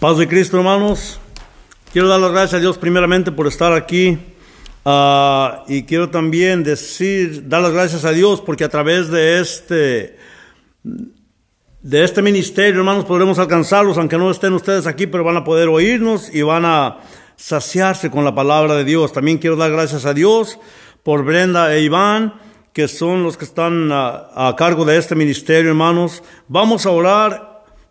Paz de Cristo, hermanos. Quiero dar las gracias a Dios primeramente por estar aquí. ah, y quiero también decir, dar las gracias a Dios porque a través de este, de este ministerio, hermanos, podremos alcanzarlos, aunque no estén ustedes aquí, pero van a poder oírnos y van a saciarse con la palabra de Dios. También quiero dar gracias a Dios por Brenda e Iván, que son los que están ah, a cargo de este ministerio, hermanos. Vamos a orar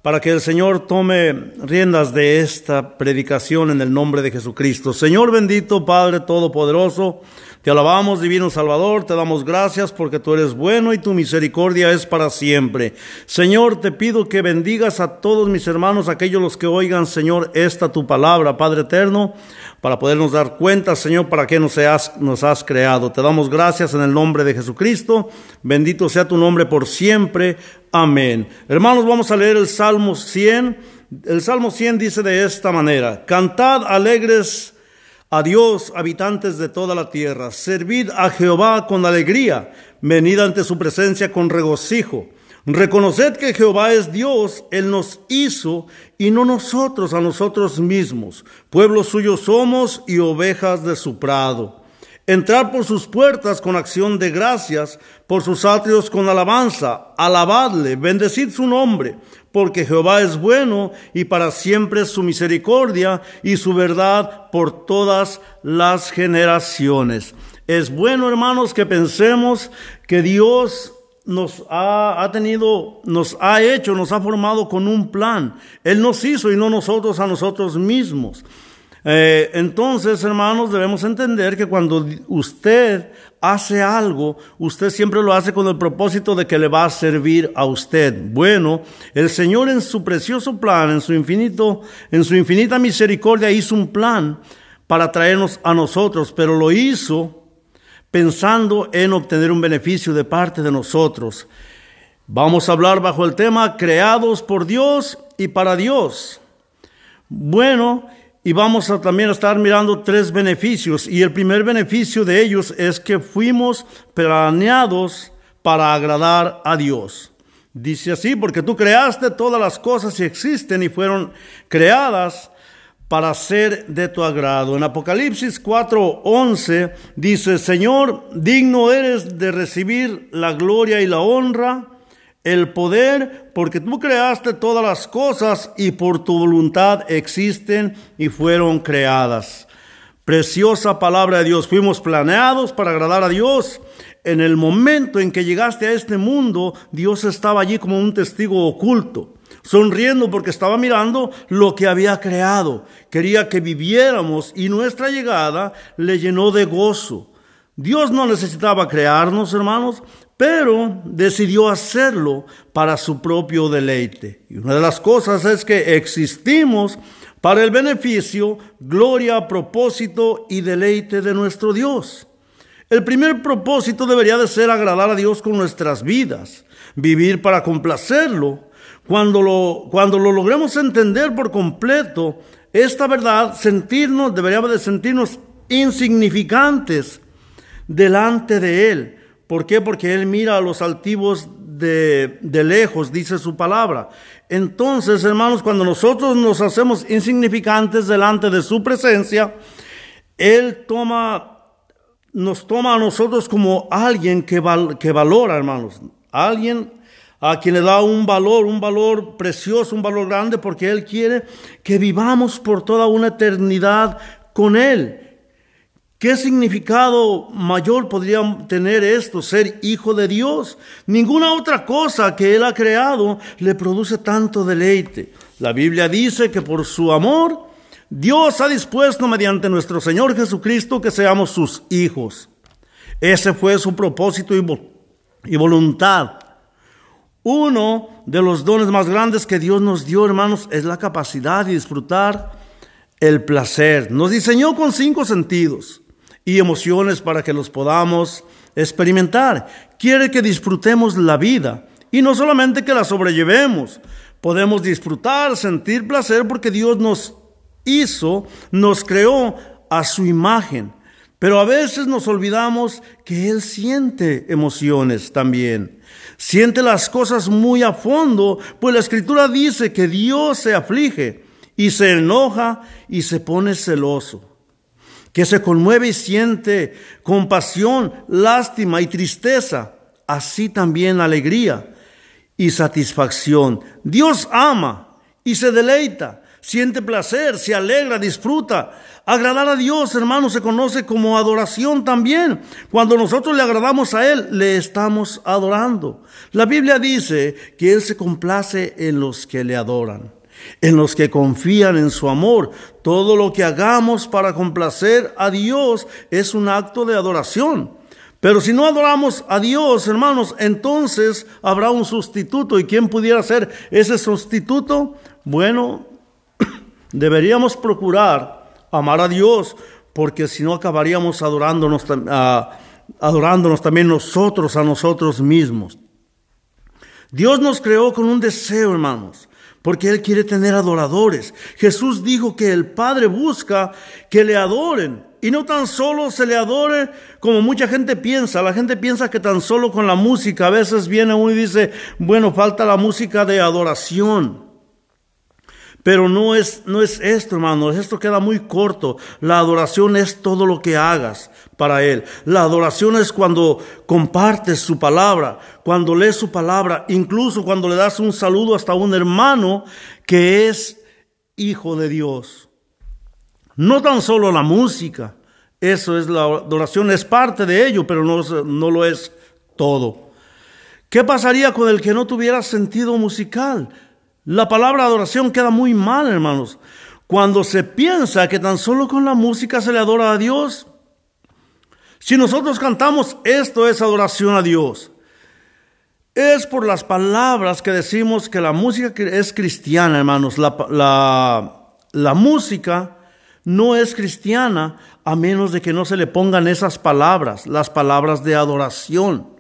para que el Señor tome riendas de esta predicación en el nombre de Jesucristo. Señor bendito, Padre Todopoderoso, te alabamos, Divino Salvador, te damos gracias porque tú eres bueno y tu misericordia es para siempre. Señor, te pido que bendigas a todos mis hermanos, aquellos los que oigan, Señor, esta tu palabra, Padre eterno, para podernos dar cuenta, Señor, para qué nos has, nos has creado. Te damos gracias en el nombre de Jesucristo. Bendito sea tu nombre por siempre. Amén. Hermanos, vamos a leer el Salmo 100. El Salmo 100 dice de esta manera, Cantad alegres a Dios, habitantes de toda la tierra, servid a Jehová con alegría, venid ante su presencia con regocijo. Reconoced que Jehová es Dios, Él nos hizo y no nosotros a nosotros mismos. Pueblo suyo somos y ovejas de su prado. Entrar por sus puertas con acción de gracias, por sus atrios con alabanza. Alabadle, bendecid su nombre, porque Jehová es bueno y para siempre su misericordia y su verdad por todas las generaciones. Es bueno, hermanos, que pensemos que Dios nos ha, ha, tenido, nos ha hecho, nos ha formado con un plan. Él nos hizo y no nosotros a nosotros mismos. Eh, entonces, hermanos, debemos entender que cuando usted hace algo, usted siempre lo hace con el propósito de que le va a servir a usted. Bueno, el Señor en su precioso plan, en su infinito, en su infinita misericordia hizo un plan para traernos a nosotros, pero lo hizo pensando en obtener un beneficio de parte de nosotros. Vamos a hablar bajo el tema creados por Dios y para Dios. Bueno, y vamos a también estar mirando tres beneficios. Y el primer beneficio de ellos es que fuimos planeados para agradar a Dios. Dice así, porque tú creaste todas las cosas y existen y fueron creadas para ser de tu agrado. En Apocalipsis 4:11 dice, Señor, digno eres de recibir la gloria y la honra, el poder, porque tú creaste todas las cosas y por tu voluntad existen y fueron creadas. Preciosa palabra de Dios, fuimos planeados para agradar a Dios. En el momento en que llegaste a este mundo, Dios estaba allí como un testigo oculto sonriendo porque estaba mirando lo que había creado. Quería que viviéramos y nuestra llegada le llenó de gozo. Dios no necesitaba crearnos, hermanos, pero decidió hacerlo para su propio deleite. Y una de las cosas es que existimos para el beneficio, gloria, propósito y deleite de nuestro Dios. El primer propósito debería de ser agradar a Dios con nuestras vidas, vivir para complacerlo, cuando lo, cuando lo logremos entender por completo, esta verdad, sentirnos, deberíamos de sentirnos insignificantes delante de Él. ¿Por qué? Porque Él mira a los altivos de, de lejos, dice su palabra. Entonces, hermanos, cuando nosotros nos hacemos insignificantes delante de su presencia, Él toma, nos toma a nosotros como alguien que, val, que valora, hermanos. Alguien a quien le da un valor, un valor precioso, un valor grande, porque Él quiere que vivamos por toda una eternidad con Él. ¿Qué significado mayor podría tener esto, ser hijo de Dios? Ninguna otra cosa que Él ha creado le produce tanto deleite. La Biblia dice que por su amor, Dios ha dispuesto mediante nuestro Señor Jesucristo que seamos sus hijos. Ese fue su propósito y, voluntad. Uno de los dones más grandes que Dios nos dio, hermanos, es la capacidad de disfrutar el placer. Nos diseñó con cinco sentidos y emociones para que los podamos experimentar. Quiere que disfrutemos la vida y no solamente que la sobrellevemos. Podemos disfrutar, sentir placer porque Dios nos hizo, nos creó a su imagen. Pero a veces nos olvidamos que Él siente emociones también. Siente las cosas muy a fondo, pues la escritura dice que Dios se aflige y se enoja y se pone celoso, que se conmueve y siente compasión, lástima y tristeza, así también alegría y satisfacción. Dios ama y se deleita, siente placer, se alegra, disfruta. Agradar a Dios, hermano, se conoce como adoración también. Cuando nosotros le agradamos a Él, le estamos adorando. La Biblia dice que Él se complace en los que le adoran en los que confían en su amor. Todo lo que hagamos para complacer a Dios es un acto de adoración. Pero si no adoramos a Dios, hermanos, entonces habrá un sustituto. ¿Y quién pudiera ser ese sustituto? Bueno, deberíamos procurar amar a Dios, porque si no acabaríamos adorándonos, adorándonos también nosotros a nosotros mismos. Dios nos creó con un deseo, hermanos, porque Él quiere tener adoradores. Jesús dijo que el Padre busca que le adoren. Y no tan solo se le adore como mucha gente piensa. La gente piensa que tan solo con la música. A veces viene uno y dice, bueno, falta la música de adoración. Pero no es, no es esto, hermanos. Esto queda muy corto. La adoración es todo lo que hagas para Él. La adoración es cuando compartes su palabra, cuando lees su palabra, incluso cuando le das un saludo hasta un hermano que es hijo de Dios. No tan solo la música. Eso es la adoración, es parte de ello, pero no, no lo es todo. ¿Qué pasaría con el que no tuviera sentido musical? La palabra adoración queda muy mal, hermanos. Cuando se piensa que tan solo con la música se le adora a Dios. Si nosotros cantamos, esto es adoración a Dios. Es por las palabras que decimos que la música es cristiana, hermanos. La, la, música no es cristiana a menos de que no se le pongan esas palabras, las palabras de adoración.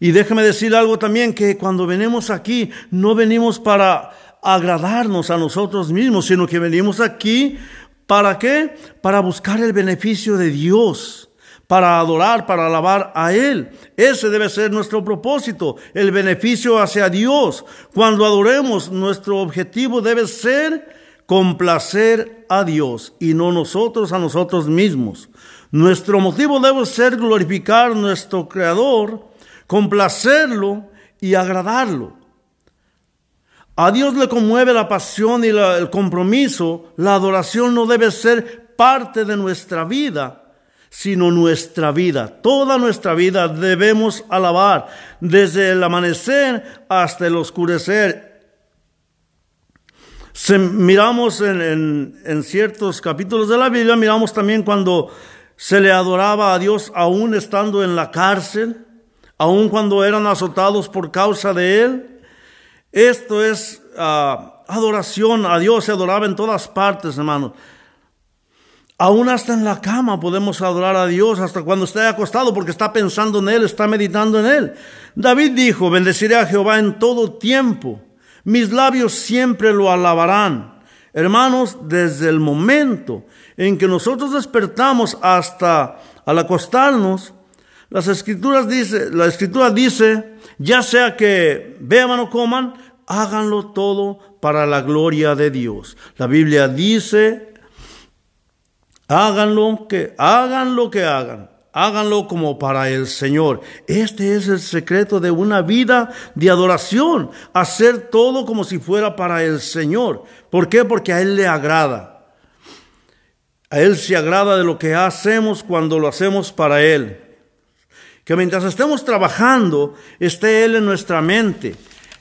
Y déjeme decir algo también, que cuando venimos aquí, no venimos para agradarnos a nosotros mismos, sino que venimos aquí, ¿para qué? Para buscar el beneficio de Dios, para adorar, para alabar a Él. Ese debe ser nuestro propósito, el beneficio hacia Dios. Cuando adoremos, nuestro objetivo debe ser complacer a Dios y no nosotros a nosotros mismos. Nuestro motivo debe ser glorificar nuestro Creador, complacerlo y agradarlo. A Dios le conmueve la pasión y el compromiso. La adoración no debe ser parte de nuestra vida, sino nuestra vida. Toda nuestra vida debemos alabar, desde el amanecer hasta el oscurecer. miramos en, en ciertos capítulos de la Biblia, miramos también cuando se le adoraba a Dios aún estando en la cárcel aun cuando eran azotados por causa de él. Esto es ah, adoración a Dios, se adoraba en todas partes, hermanos. Aún hasta en la cama podemos adorar a Dios, hasta cuando esté acostado, porque está pensando en Él, está meditando en Él. David dijo, bendeciré a Jehová en todo tiempo, mis labios siempre lo alabarán. Hermanos, desde el momento en que nosotros despertamos hasta al acostarnos, las escrituras dice, la escritura dice, ya sea que beban o coman, háganlo todo para la gloria de Dios. La Biblia dice, háganlo que hagan lo que hagan, háganlo como para el Señor. Este es el secreto de una vida de adoración, hacer todo como si fuera para el Señor. ¿Por qué? Porque a Él le agrada. A Él se agrada de lo que hacemos cuando lo hacemos para Él que mientras estemos trabajando, esté Él en nuestra mente.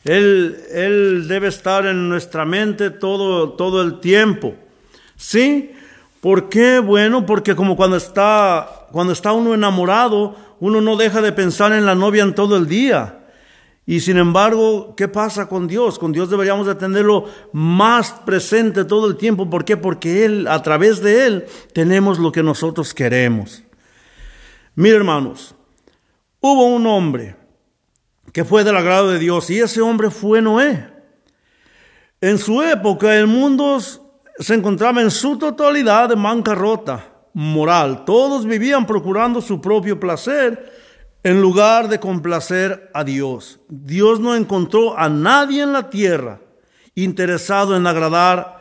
Él, él debe estar en nuestra mente todo, todo el tiempo. ¿Sí? ¿Por qué? Bueno, porque como cuando está, cuando está uno enamorado, uno no deja de pensar en la novia en todo el día. Y sin embargo, ¿qué pasa con Dios? Con Dios deberíamos de tenerlo más presente todo el tiempo. ¿Por qué? Porque Él, a través de Él, tenemos lo que nosotros queremos. Mire, hermanos, Hubo un hombre que fue del agrado de Dios y ese hombre fue Noé. En su época el mundo se encontraba en su totalidad de bancarrota moral. Todos vivían procurando su propio placer en lugar de complacer a Dios. Dios no encontró a nadie en la tierra interesado en agradar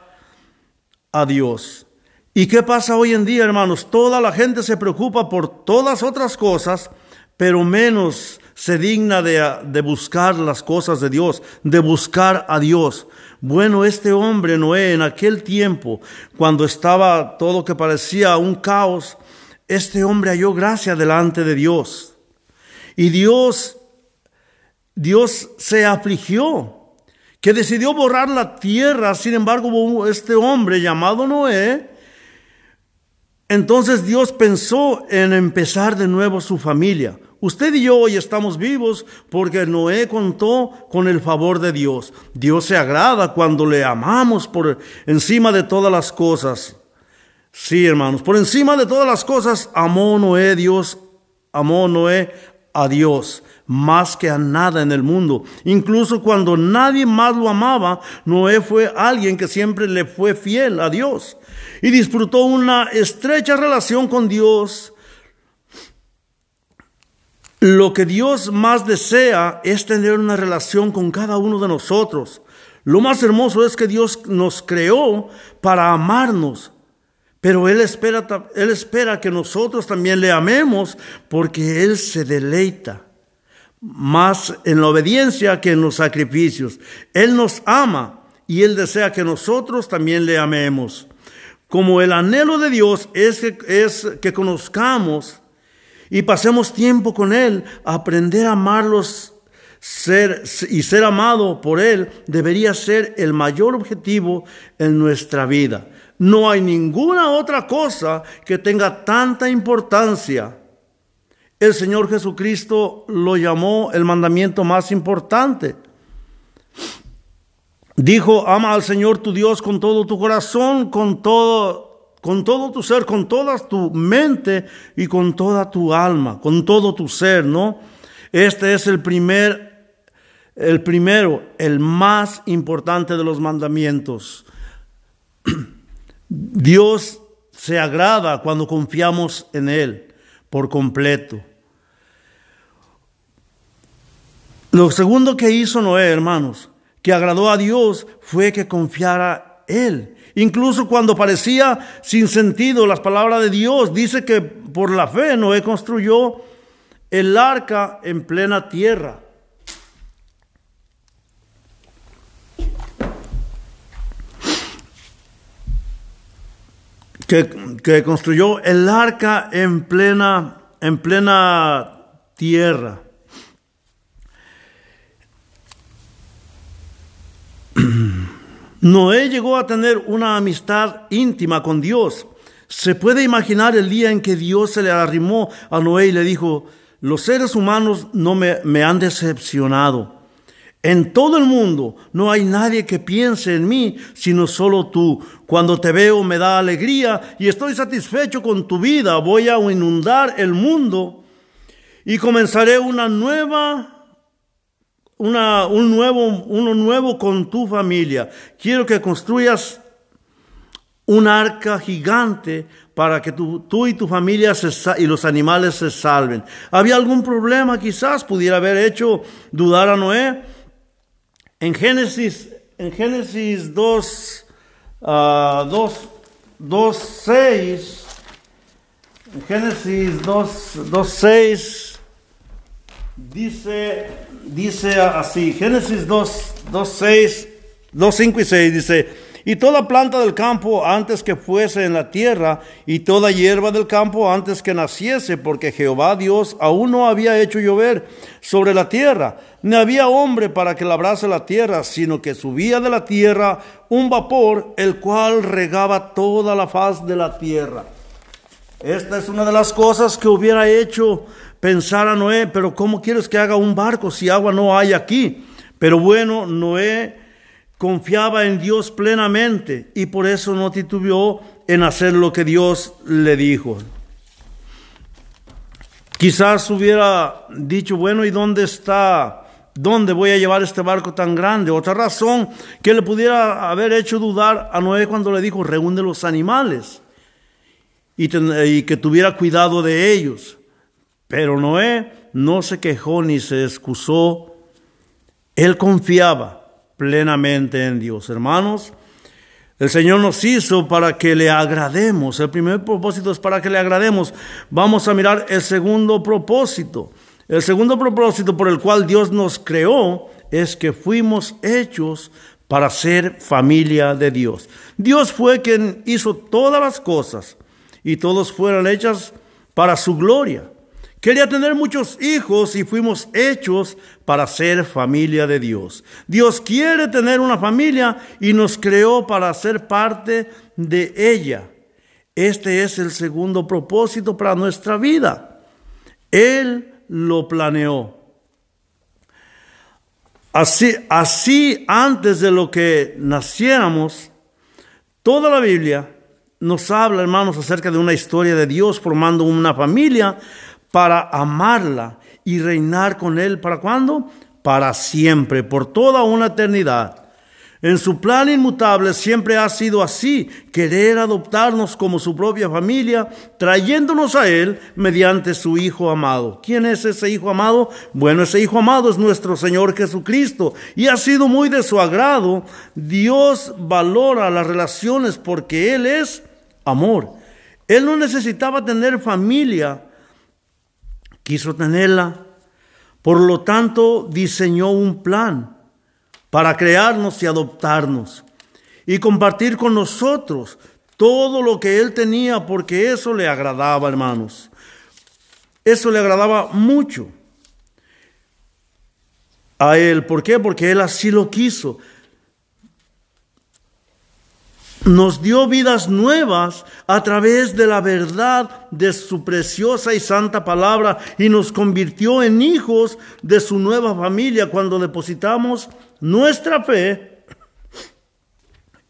a Dios. ¿Y qué pasa hoy en día, hermanos? Toda la gente se preocupa por todas otras cosas, pero menos se digna de, buscar las cosas de Dios, de buscar a Dios. Bueno, este hombre Noé en aquel tiempo, cuando estaba todo que parecía un caos, este hombre halló gracia delante de Dios. Y Dios, Dios se afligió, que decidió borrar la tierra. Sin embargo, este hombre llamado Noé, entonces Dios pensó en empezar de nuevo su familia. Usted y yo hoy estamos vivos porque Noé contó con el favor de Dios. Dios se agrada cuando le amamos por encima de todas las cosas. Sí, hermanos, por encima de todas las cosas, amó Noé Dios, amó Noé a Dios más que a nada en el mundo. Incluso cuando nadie más lo amaba, Noé fue alguien que siempre le fue fiel a Dios y disfrutó una estrecha relación con Dios. Lo que Dios más desea es tener una relación con cada uno de nosotros. Lo más hermoso es que Dios nos creó para amarnos pero Él espera, Él espera que nosotros también le amemos porque Él se deleita más en la obediencia que en los sacrificios. Él nos ama y Él desea que nosotros también le amemos. Como el anhelo de Dios es que, es que conozcamos y pasemos tiempo con Él, aprender a amarlos ser, y ser amado por Él debería ser el mayor objetivo en nuestra vida. No hay ninguna otra cosa que tenga tanta importancia. El Señor Jesucristo lo llamó el mandamiento más importante. Dijo, ama al Señor tu Dios con todo tu corazón, con todo, con todo tu ser, con toda tu mente y con toda tu alma, con todo tu ser, ¿no? Este es el primer, el primero, el más importante de los mandamientos. Dios se agrada cuando confiamos en Él por completo. Lo segundo que hizo Noé, hermanos, que agradó a Dios fue que confiara Él. Incluso cuando parecía sin sentido las palabras de Dios, dice que por la fe Noé construyó el arca en plena tierra. que, construyó el arca en plena, en plena tierra. Noé llegó a tener una amistad íntima con Dios. Se puede imaginar el día en que Dios se le arrimó a Noé y le dijo, los seres humanos no me, han decepcionado. En todo el mundo no hay nadie que piense en mí, sino solo tú. Cuando te veo me da alegría y estoy satisfecho con tu vida. Voy a inundar el mundo y comenzaré una nueva, una, un nuevo, uno nuevo con tu familia. Quiero que construyas un arca gigante para que tú, tú y tu familia y los animales se salven. ¿Había algún problema quizás? ¿Pudiera haber hecho dudar a Noé? En Génesis, en Génesis 2, uh, 2, 2, 6, en Génesis 2, 2, 6, dice, dice así, Génesis 2, 2, 6, 2, 5 y 6, dice, y toda planta del campo antes que fuese en la tierra, y toda hierba del campo antes que naciese, porque Jehová Dios aún no había hecho llover sobre la tierra, ni había hombre para que labrase la tierra, sino que subía de la tierra un vapor, el cual regaba toda la faz de la tierra. Esta es una de las cosas que hubiera hecho pensar a Noé, pero ¿cómo quieres que haga un barco si agua no hay aquí? Pero bueno, Noé confiaba en Dios plenamente y por eso no titubeó en hacer lo que Dios le dijo. Quizás hubiera dicho, bueno, ¿y dónde está? ¿Dónde voy a llevar este barco tan grande? Otra razón que le pudiera haber hecho dudar a Noé cuando le dijo, reúne los animales y, y que tuviera cuidado de ellos. Pero Noé no se quejó ni se excusó. Él confiaba plenamente en Dios. Hermanos, El Señor nos hizo para que le agrademos. El primer propósito es para que le agrademos. Vamos a mirar el segundo propósito. El segundo propósito por el cual Dios nos creó es que fuimos hechos para ser familia de Dios. Dios fue quien hizo todas las cosas y todos fueron hechas para su gloria. Quería tener muchos hijos y fuimos hechos para ser familia de Dios. Dios quiere tener una familia y nos creó para ser parte de ella. Este es el segundo propósito para nuestra vida. Él lo planeó. Así, así antes de lo que naciéramos, toda la Biblia nos habla, hermanos, acerca de una historia de Dios formando una familia para amarla y reinar con Él. ¿Para cuándo? Para siempre, por toda una eternidad. En su plan inmutable siempre ha sido así, querer adoptarnos como su propia familia, trayéndonos a Él mediante su Hijo amado. ¿Quién es ese Hijo amado? Bueno, ese Hijo amado es nuestro Señor Jesucristo y ha sido muy de su agrado. Dios valora las relaciones porque Él es amor. Él no necesitaba tener familia quiso tenerla. Por lo tanto, diseñó un plan para crearnos y adoptarnos y compartir con nosotros todo lo que Él tenía, porque eso le agradaba, hermanos. Eso le agradaba mucho a Él. ¿Por qué? Porque Él así lo quiso nos dio vidas nuevas a través de la verdad de su preciosa y santa palabra y nos convirtió en hijos de su nueva familia cuando depositamos nuestra fe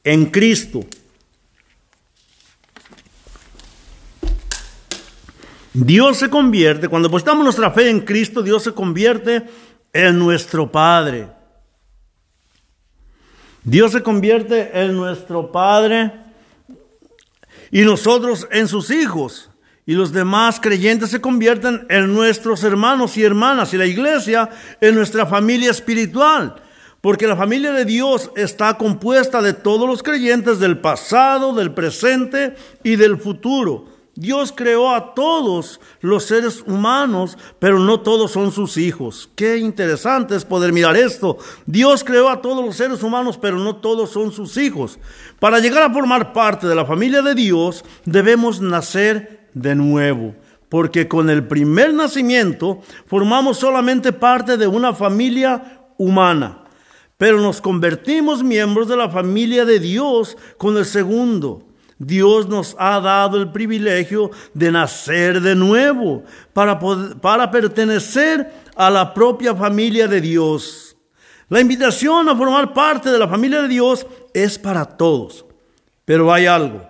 en Cristo. Dios se convierte, cuando depositamos nuestra fe en Cristo, Dios se convierte en nuestro Padre. Dios se convierte en nuestro Padre y nosotros en sus hijos. Y los demás creyentes se convierten en nuestros hermanos y hermanas y la iglesia en nuestra familia espiritual. Porque la familia de Dios está compuesta de todos los creyentes del pasado, del presente y del futuro. Dios creó a todos los seres humanos, pero no todos son sus hijos. Qué interesante es poder mirar esto. Dios creó a todos los seres humanos, pero no todos son sus hijos. Para llegar a formar parte de la familia de Dios, debemos nacer de nuevo. Porque con el primer nacimiento formamos solamente parte de una familia humana. Pero nos convertimos miembros de la familia de Dios con el segundo. Dios nos ha dado el privilegio de nacer de nuevo para, para pertenecer a la propia familia de Dios. La invitación a formar parte de la familia de Dios es para todos, pero hay algo,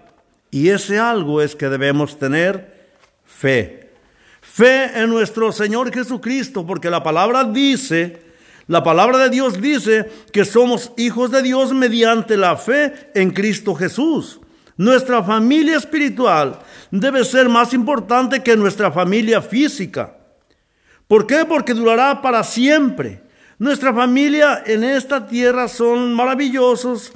y ese algo es que debemos tener fe. Fe en nuestro Señor Jesucristo, porque la palabra dice, la palabra de Dios dice que somos hijos de Dios mediante la fe en Cristo Jesús. Nuestra familia espiritual debe ser más importante que nuestra familia física. ¿Por qué? Porque durará para siempre. Nuestra familia en esta tierra son maravillosos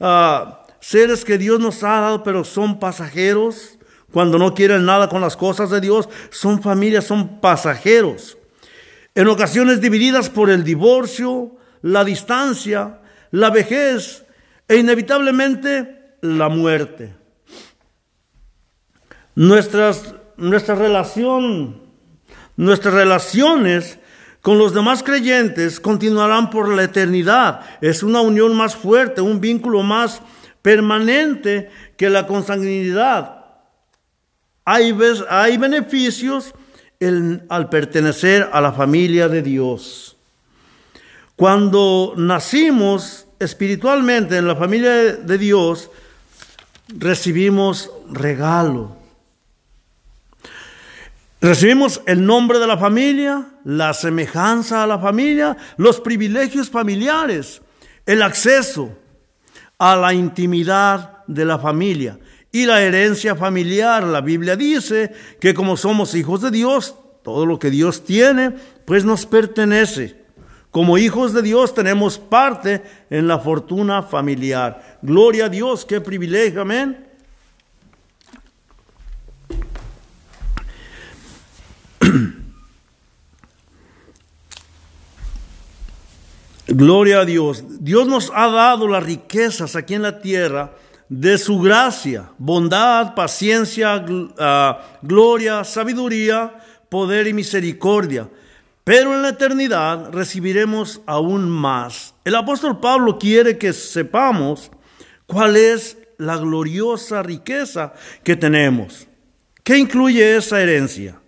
ah, seres que Dios nos ha dado, pero son pasajeros. Cuando no quieren nada con las cosas de Dios, son familias, son pasajeros. En ocasiones divididas por el divorcio, la distancia, la vejez e inevitablemente la muerte. Nuestras, nuestra relación, nuestras relaciones con los demás creyentes continuarán por la eternidad. Es una unión más fuerte, un vínculo más permanente que la consanguinidad. Hay, hay beneficios al pertenecer a la familia de Dios. Cuando nacimos espiritualmente en la familia de Dios, recibimos regalo. Recibimos el nombre de la familia, la semejanza a la familia, los privilegios familiares, el acceso a la intimidad de la familia y la herencia familiar. La Biblia dice que como somos hijos de Dios, todo lo que Dios tiene, pues nos pertenece. Como hijos de Dios tenemos parte en la fortuna familiar. Gloria a Dios, qué privilegio, amén. Gloria a Dios. Dios nos ha dado las riquezas aquí en la tierra de su gracia, bondad, paciencia, ah, gloria, sabiduría, poder y misericordia. Pero en la eternidad recibiremos aún más. El apóstol Pablo quiere que sepamos cuál es la gloriosa riqueza que tenemos. ¿Qué incluye esa herencia?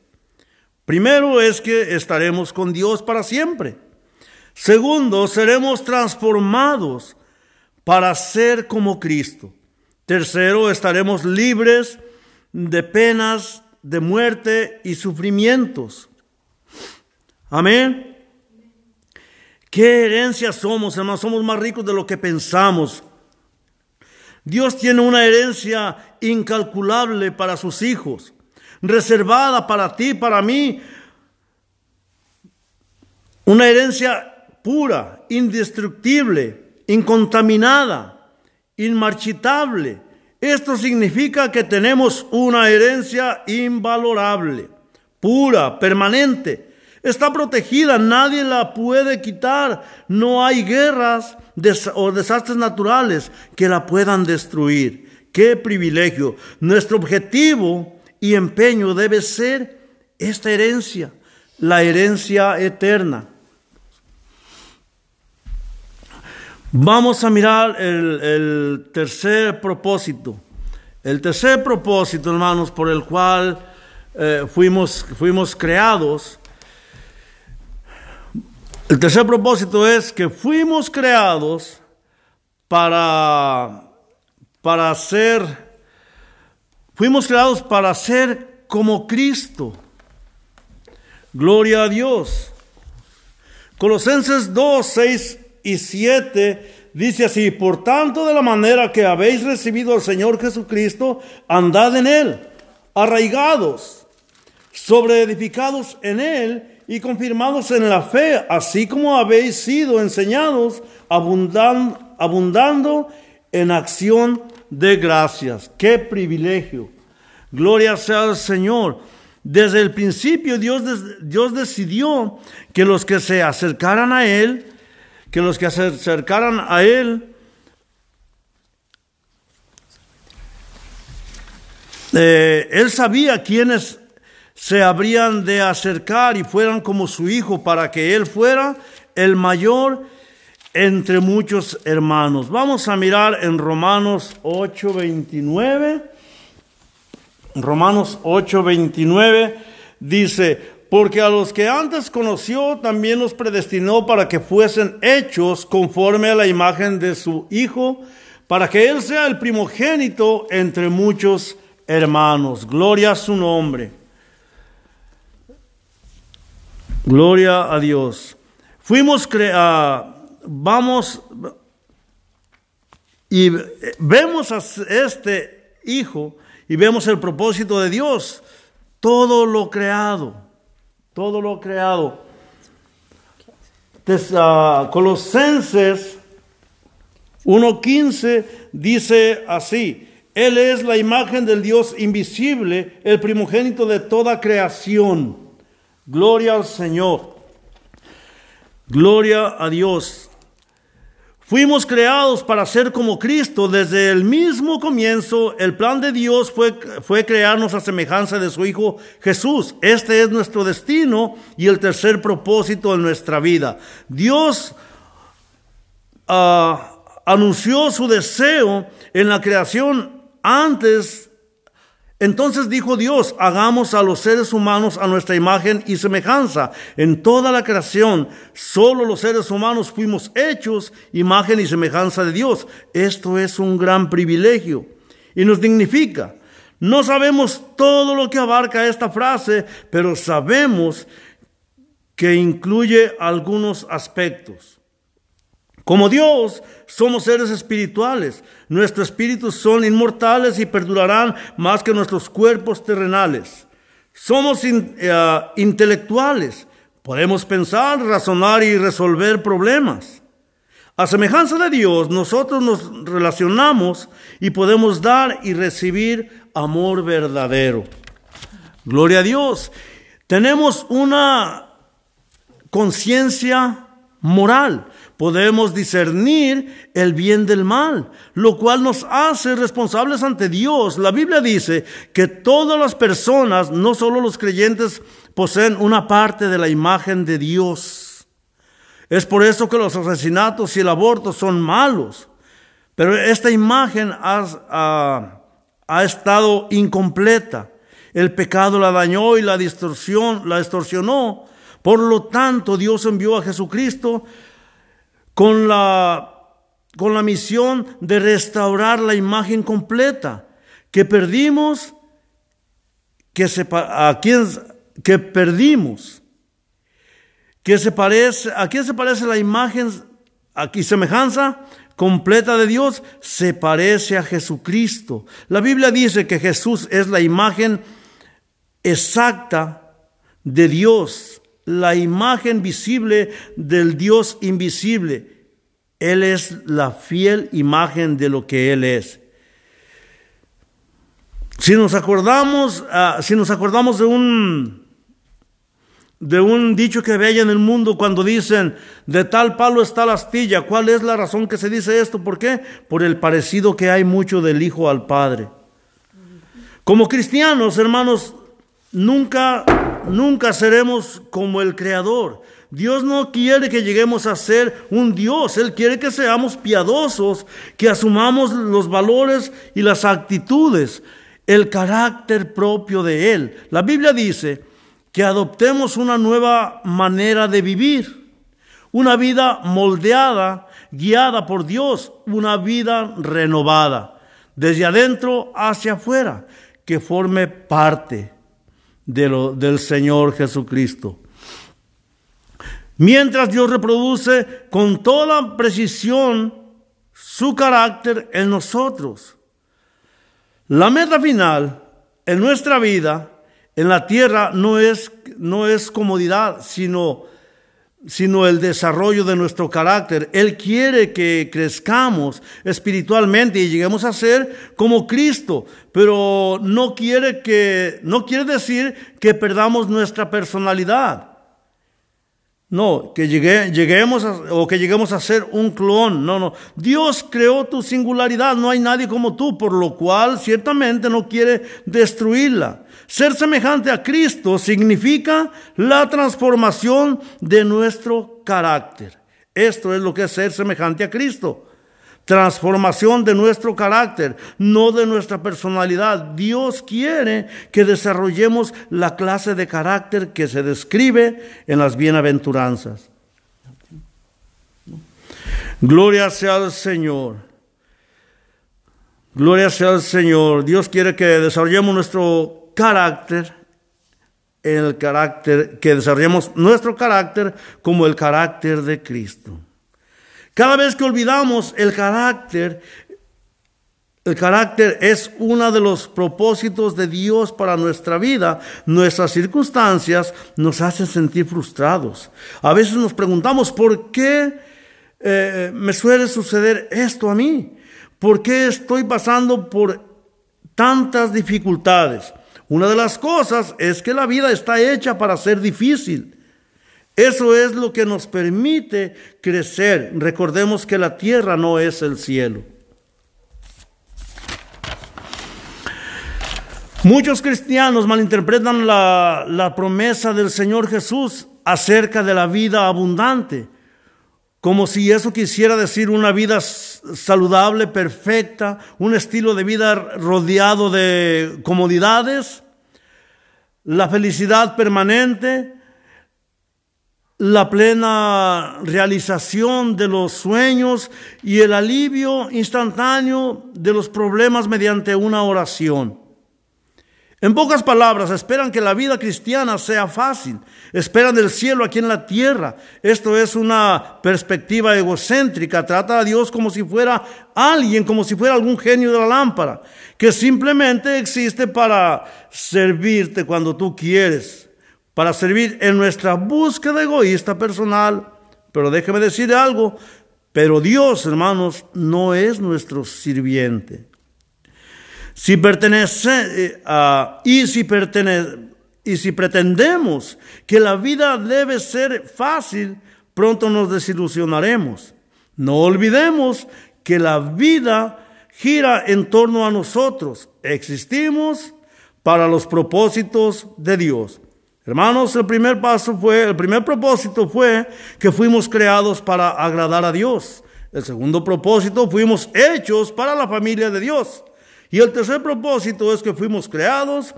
Primero es que estaremos con Dios para siempre. Segundo, seremos transformados para ser como Cristo. Tercero, estaremos libres de penas, de muerte y sufrimientos. Amén. ¿Qué herencia somos, hermanos? Somos más ricos de lo que pensamos. Dios tiene una herencia incalculable para sus hijos, reservada para ti, para mí. Una herencia pura, indestructible, incontaminada, inmarchitable. Esto significa que tenemos una herencia invalorable, pura, permanente. Está protegida, nadie la puede quitar. No hay guerras o desastres naturales que la puedan destruir. Qué privilegio. Nuestro objetivo y empeño debe ser esta herencia, la herencia eterna. Vamos a mirar el, tercer propósito. El tercer propósito, hermanos, por el cual eh, fuimos, fuimos creados. El tercer propósito es que fuimos creados para, para fuimos creados para ser como Cristo. Gloria a Dios. Colosenses 2, 6 y 7 dice así, por tanto de la manera que habéis recibido al Señor Jesucristo, andad en Él, arraigados, sobreedificados en Él y confirmados en la fe, así como habéis sido enseñados, abundando en acción de gracias. Qué privilegio. Gloria sea al Señor. Desde el principio Dios, Dios decidió que los que se acercaran a Él, que los que se acercaran a él eh, él sabía quiénes se habrían de acercar y fueran como su hijo para que él fuera el mayor entre muchos hermanos. Vamos a mirar en Romanos 8:29. Romanos 8:29 dice, porque a los que antes conoció también los predestinó para que fuesen hechos conforme a la imagen de su Hijo, para que Él sea el primogénito entre muchos hermanos. Gloria a su nombre. Gloria a Dios. Fuimos creados, vamos y vemos a este Hijo y vemos el propósito de Dios, todo lo creado todo lo creado. Uh, Colosenses 1.15 dice así, Él es la imagen del Dios invisible, el primogénito de toda creación. Gloria al Señor. Gloria a Dios. Fuimos creados para ser como Cristo. Desde el mismo comienzo, el plan de Dios fue, fue, crearnos a semejanza de su Hijo Jesús. Este es nuestro destino y el tercer propósito de nuestra vida. Dios ah, anunció su deseo en la creación antes entonces dijo Dios, hagamos a los seres humanos a nuestra imagen y semejanza. En toda la creación, solo los seres humanos fuimos hechos imagen y semejanza de Dios. Esto es un gran privilegio y nos dignifica. No sabemos todo lo que abarca esta frase, pero sabemos que incluye algunos aspectos. Como Dios, somos seres espirituales. Nuestros espíritus son inmortales y perdurarán más que nuestros cuerpos terrenales. Somos eh, intelectuales, Podemos pensar, razonar y resolver problemas. A semejanza de Dios, nosotros nos relacionamos y podemos dar y recibir amor verdadero. Gloria a Dios. Tenemos una conciencia moral. Podemos discernir el bien del mal, lo cual nos hace responsables ante Dios. La Biblia dice que todas las personas, no solo los creyentes, poseen una parte de la imagen de Dios. Es por eso que los asesinatos y el aborto son malos. Pero esta imagen ha, ha estado incompleta. El pecado la dañó y la distorsión la distorsionó. Por lo tanto, Dios envió a Jesucristo con la, con la misión de restaurar la imagen completa que perdimos, que, se, a quien, que perdimos ¿Qué se parece? ¿A quién se parece la imagen aquí semejanza completa de Dios? Se parece a Jesucristo. La Biblia dice que Jesús es la imagen exacta de Dios, la imagen visible del Dios invisible. Él es la fiel imagen de lo que Él es. Si nos acordamos, ah, si nos acordamos de un de un dicho que veía en el mundo cuando dicen, de tal palo está la astilla. ¿Cuál es la razón que se dice esto? ¿Por qué? Por el parecido que hay mucho del Hijo al Padre. Como cristianos, hermanos, nunca, nunca seremos como el Creador. Dios no quiere que lleguemos a ser un Dios, Él quiere que seamos piadosos, que asumamos los valores y las actitudes, el carácter propio de Él. La Biblia dice, que adoptemos una nueva manera de vivir, una vida moldeada, guiada por Dios, una vida renovada, desde adentro hacia afuera, que forme parte de lo, del Señor Jesucristo. Mientras Dios reproduce con toda precisión su carácter en nosotros. La meta final en nuestra vida en la tierra no es, no es comodidad, sino, sino el desarrollo de nuestro carácter. Él quiere que crezcamos espiritualmente y lleguemos a ser como Cristo, pero no quiere que, no quiere decir que perdamos nuestra personalidad. No, que lleguemos o que lleguemos a ser un clon. No, no. Dios creó tu singularidad. No hay nadie como tú, por lo cual ciertamente no quiere destruirla. Ser semejante a Cristo significa la transformación de nuestro carácter. Esto es lo que es ser semejante a Cristo. Transformación de nuestro carácter, no de nuestra personalidad. Dios quiere que desarrollemos la clase de carácter que se describe en las bienaventuranzas. Gloria sea al Señor. Gloria sea al Señor. Dios quiere que desarrollemos nuestro carácter, el carácter, que desarrollemos nuestro carácter como el carácter de Cristo. Cada vez que olvidamos el carácter, el carácter es uno de los propósitos de Dios para nuestra vida. Nuestras circunstancias nos hacen sentir frustrados. A veces nos preguntamos, ¿por qué eh, me suele suceder esto a mí? ¿Por qué estoy pasando por tantas dificultades? Una de las cosas es que la vida está hecha para ser difícil. Eso es lo que nos permite crecer. Recordemos que la tierra no es el cielo. Muchos cristianos malinterpretan la, la, promesa del Señor Jesús acerca de la vida abundante, como si eso quisiera decir una vida saludable, perfecta, un estilo de vida rodeado de comodidades, la felicidad permanente, la plena realización de los sueños y el alivio instantáneo de los problemas mediante una oración. En pocas palabras, esperan que la vida cristiana sea fácil, esperan el cielo aquí en la tierra. Esto es una perspectiva egocéntrica, trata a Dios como si fuera alguien, como si fuera algún genio de la lámpara, que simplemente existe para servirte cuando tú quieres, para servir en nuestra búsqueda egoísta personal. Pero déjeme decir algo, pero Dios, hermanos, no es nuestro sirviente. Si pertenece eh, y si pertenece y si pretendemos que la vida debe ser fácil, pronto nos desilusionaremos. No olvidemos que la vida gira en torno a nosotros. Existimos para los propósitos de Dios. Hermanos, el primer paso fue, el primer propósito fue que fuimos creados para agradar a Dios. El segundo propósito, fuimos hechos para la familia de Dios. Y el tercer propósito es que fuimos creados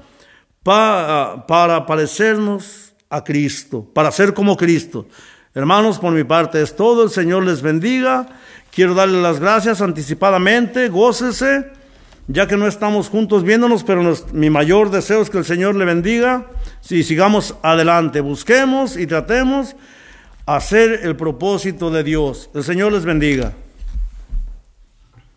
para, para parecernos a Cristo, para ser como Cristo. Hermanos, por mi parte es todo. El Señor les bendiga. Quiero darle las gracias anticipadamente. Gócese, ya que no estamos juntos viéndonos, pero mi mayor deseo es que el Señor le bendiga. Si sigamos adelante, busquemos y tratemos hacer el propósito de Dios. El Señor les bendiga.